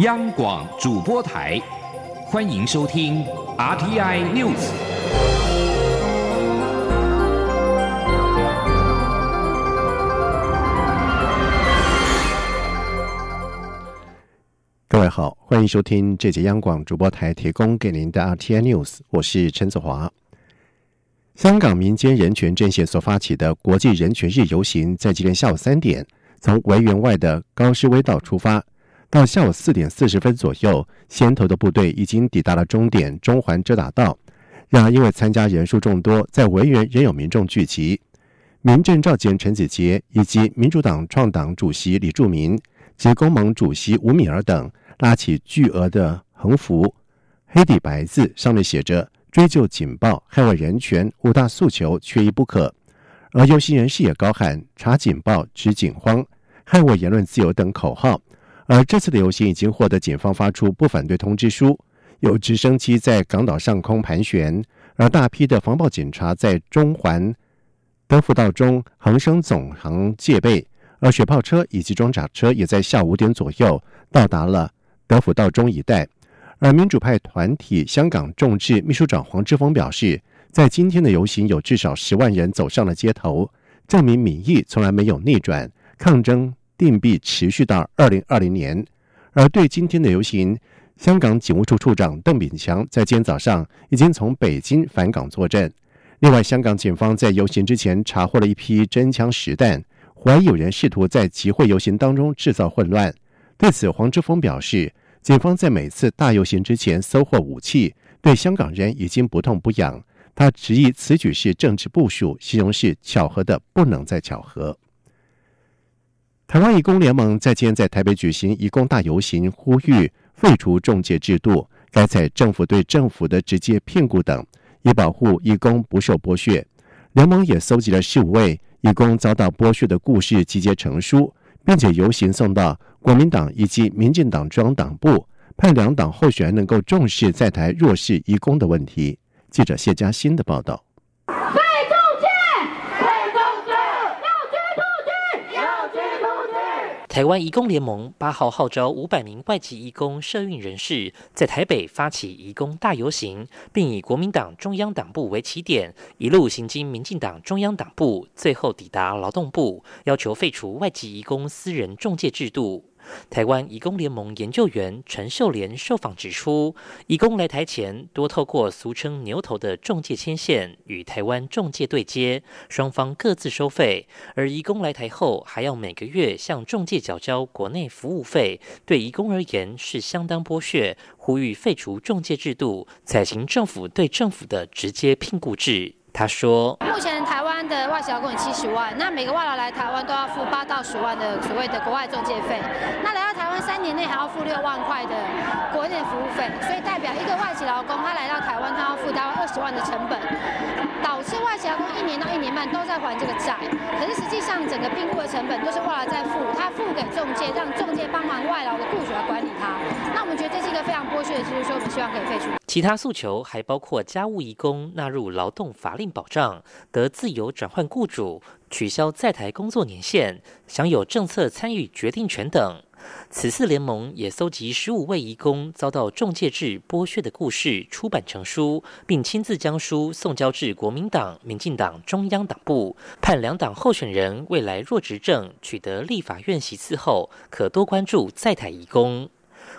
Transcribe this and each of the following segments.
央广主播台，欢迎收听 RTI News。各位好，欢迎收听这节央广主播台提供给您的 RTI News，我是陈子华。香港民间人权阵线所发起的国际人权日游行，在今天下午三点从维园外的高士威道出发，到下午四点四十分左右，先头的部队已经抵达了终点中环遮打道。然而，因为参加人数众多，在维园仍有民众聚集。民政召集人陈子杰以及民主党创党主席李柱民及工盟主席吴敏儿等拉起巨额的横幅，黑底白字，上面写着。追究警报、捍卫人权五大诉求缺一不可，而游行人士也高喊“查警报、止警慌、捍卫言论自由”等口号。而这次的游行已经获得警方发出不反对通知书，有直升机在港岛上空盘旋，而大批的防暴警察在中环德辅道中横生总行戒备，而雪炮车以及装甲车也在下午五点左右到达了德辅道中一带。而民主派团体香港众志秘书长黄之锋表示，在今天的游行有至少十万人走上了街头，证明民意从来没有逆转，抗争定必持续到二零二零年。而对今天的游行，香港警务处处长邓炳强在今天早上已经从北京返港作证。另外，香港警方在游行之前查获了一批真枪实弹，怀疑有人试图在集会游行当中制造混乱。对此，黄之锋表示。警方在每次大游行之前搜获武器，对香港人已经不痛不痒。他质疑此举是政治部署，形容是巧合的不能再巧合。台湾义工联盟在今天在台北举行义工大游行，呼吁废除中介制度，改采政府对政府的直接聘雇等，以保护义工不受剥削。联盟也搜集了十五位义工遭到剥削的故事，集结成书。并且游行送到国民党以及民进党中央党部，盼两党候选人能够重视在台弱势义工的问题。记者谢佳欣的报道。台湾移工联盟八号号召五百名外籍移工社运人士，在台北发起移工大游行，并以国民党中央党部为起点，一路行经民进党中央党部，最后抵达劳动部，要求废除外籍移工私人中介制度。台湾移工联盟研究员陈秀莲受访指出，移工来台前多透过俗称“牛头”的中介牵线，与台湾中介对接，双方各自收费；而移工来台后，还要每个月向中介缴交国内服务费，对移工而言是相当剥削。呼吁废除中介制度，采行政府对政府的直接聘雇制。他说：“目前台的外籍劳工有七十万，那每个外劳来台湾都要付八到十万的所谓的国外中介费。那来到台湾三年内还要付六万块的国内服务费，所以代表一个外籍劳工他来到台湾，他要付大概二十万的成本，导致外籍劳工一年到一年半都在还这个债。可是实际上整个聘雇的成本都是外劳在付，他付给中介，让中介帮忙外劳的雇主来管理他。那我们觉得这是一个非常剥削的制度，所以我们希望可以废除。”其他诉求还包括家务移工纳入劳动法令保障，得自由转换雇主，取消在台工作年限，享有政策参与决定权等。此次联盟也搜集十五位移工遭到中介制剥削的故事，出版成书，并亲自将书送交至国民党、民进党中央党部，盼两党候选人未来若执政，取得立法院席次后，可多关注在台移工。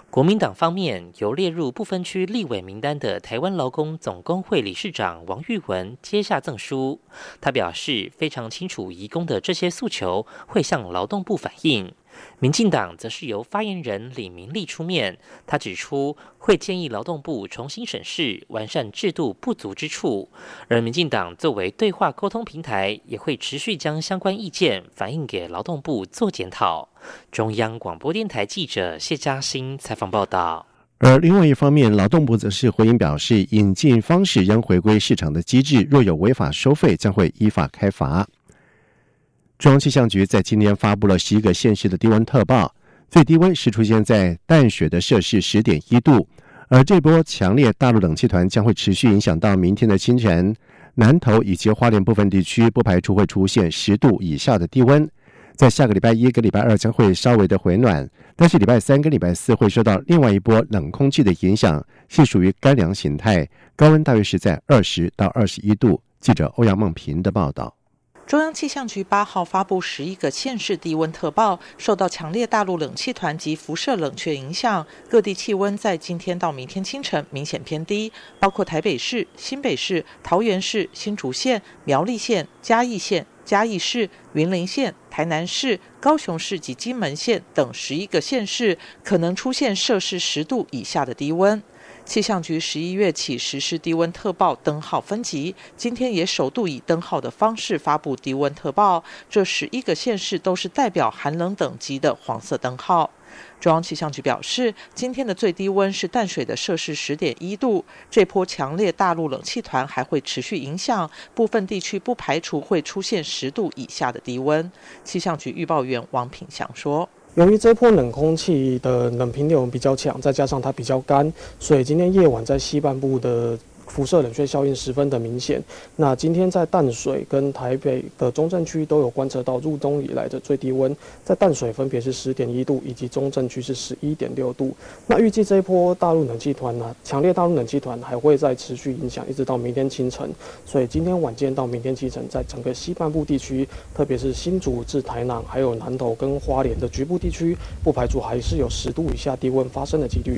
国民党方面由列入不分区立委名单的台湾劳工总工会理事长王玉文接下赠书，他表示非常清楚移工的这些诉求，会向劳动部反映。民进党则是由发言人李明利出面，他指出会建议劳动部重新审视完善制度不足之处，而民进党作为对话沟通平台，也会持续将相关意见反映给劳动部做检讨。中央广播电台记者谢嘉欣采访报道。而另外一方面，劳动部则是回应表示，引进方式将回归市场的机制，若有违法收费，将会依法开罚。中央气象局在今天发布了十一个县市的低温特报，最低温是出现在淡水的摄氏十点一度，而这波强烈大陆冷气团将会持续影响到明天的清晨，南投以及花莲部分地区不排除会出现十度以下的低温。在下个礼拜一跟礼拜二将会稍微的回暖，但是礼拜三跟礼拜四会受到另外一波冷空气的影响，是属于干凉形态，高温大约是在二十到二十一度。记者欧阳梦平的报道。中央气象局八号发布十一个县市低温特报，受到强烈大陆冷气团及辐射冷却影响，各地气温在今天到明天清晨明显偏低，包括台北市、新北市、桃园市、新竹县、苗栗县、嘉义县、嘉义市、云林县、台南市、高雄市及金门县等十一个县市，可能出现摄氏十度以下的低温。气象局十一月起实施低温特报灯号分级，今天也首度以灯号的方式发布低温特报。这十一个县市都是代表寒冷等级的黄色灯号。中央气象局表示，今天的最低温是淡水的摄氏十点一度。这波强烈大陆冷气团还会持续影响，部分地区不排除会出现十度以下的低温。气象局预报员王品祥说。由于这波冷空气的冷平流比较强，再加上它比较干，所以今天夜晚在西半部的。辐射冷却效应十分的明显。那今天在淡水跟台北的中正区都有观测到入冬以来的最低温，在淡水分别是十点一度，以及中正区是十一点六度。那预计这一波大陆冷气团呢，强烈大陆冷气团还会再持续影响，一直到明天清晨。所以今天晚间到明天清晨，在整个西半部地区，特别是新竹至台南，还有南投跟花莲的局部地区，不排除还是有十度以下低温发生的几率。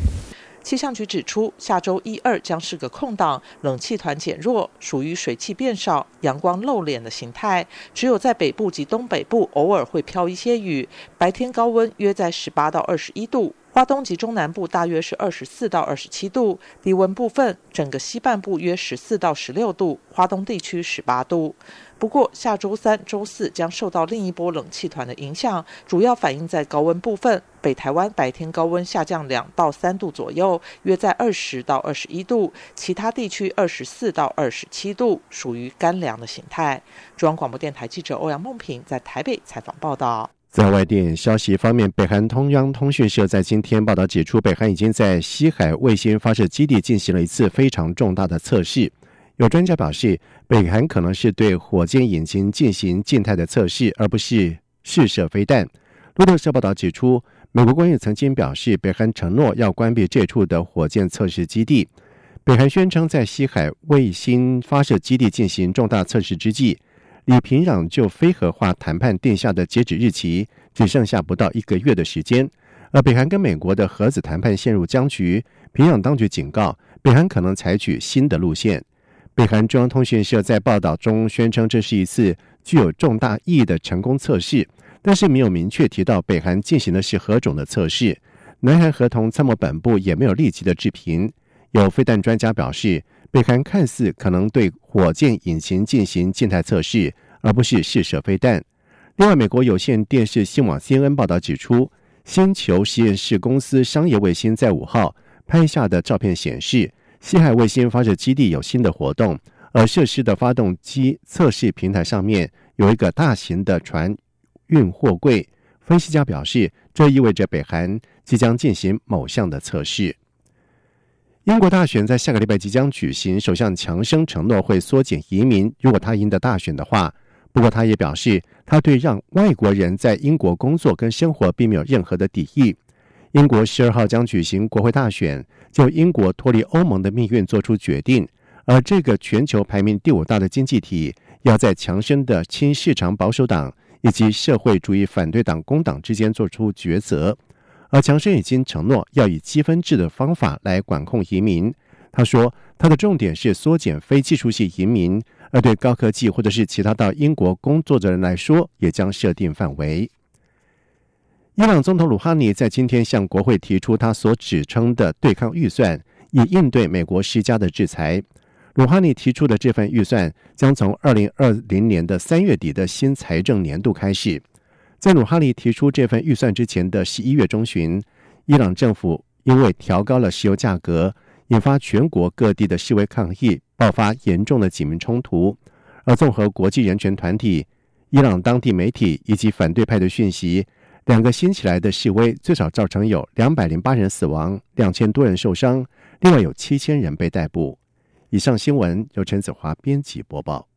气象局指出，下周一、二将是个空档，冷气团减弱，属于水汽变少、阳光露脸的形态。只有在北部及东北部偶尔会飘一些雨，白天高温约在十八到二十一度。花东及中南部大约是二十四到二十七度，低温部分整个西半部约十四到十六度，花东地区十八度。不过下周三、周四将受到另一波冷气团的影响，主要反映在高温部分。北台湾白天高温下降两到三度左右，约在二十到二十一度；其他地区二十四到二十七度，属于干凉的形态。中央广播电台记者欧阳梦平在台北采访报道。在外电消息方面，北韩中央通讯社在今天报道指出，北韩已经在西海卫星发射基地进行了一次非常重大的测试。有专家表示，北韩可能是对火箭引擎进行静态的测试，而不是试射飞弹。路透社报道指出，美国官员曾经表示，北韩承诺要关闭这处的火箭测试基地。北韩宣称，在西海卫星发射基地进行重大测试之际。以平壤就非核化谈判定下的截止日期只剩下不到一个月的时间，而北韩跟美国的核子谈判陷入僵局。平壤当局警告，北韩可能采取新的路线。北韩中央通讯社在报道中宣称，这是一次具有重大意义的成功测试，但是没有明确提到北韩进行的是何种的测试。南韩合同参谋本部也没有立即的置评。有飞弹专家表示。北韩看似可能对火箭引擎进行静态测试，而不是试射飞弹。另外，美国有线电视新闻网 CNN 报道指出，星球实验室公司商业卫星在五号拍下的照片显示，西海卫星发射基地有新的活动，而设施的发动机测试平台上面有一个大型的船运货柜。分析家表示，这意味着北韩即将进行某项的测试。英国大选在下个礼拜即将举行，首相强生承诺会缩减移民，如果他赢得大选的话。不过，他也表示，他对让外国人在英国工作跟生活并没有任何的敌意。英国十二号将举行国会大选，就英国脱离欧盟的命运做出决定。而这个全球排名第五大的经济体，要在强生的亲市场保守党以及社会主义反对党工党之间做出抉择。而强生已经承诺要以积分制的方法来管控移民。他说，他的重点是缩减非技术性移民，而对高科技或者是其他到英国工作的人来说，也将设定范围。伊朗总统鲁哈尼在今天向国会提出他所指称的对抗预算，以应对美国施加的制裁。鲁哈尼提出的这份预算将从二零二零年的三月底的新财政年度开始。在鲁哈尼提出这份预算之前的十一月中旬，伊朗政府因为调高了石油价格，引发全国各地的示威抗议，爆发严重的警民冲突。而综合国际人权团体、伊朗当地媒体以及反对派的讯息，两个新起来的示威最少造成有两百零八人死亡，两千多人受伤，另外有七千人被逮捕。以上新闻由陈子华编辑播报。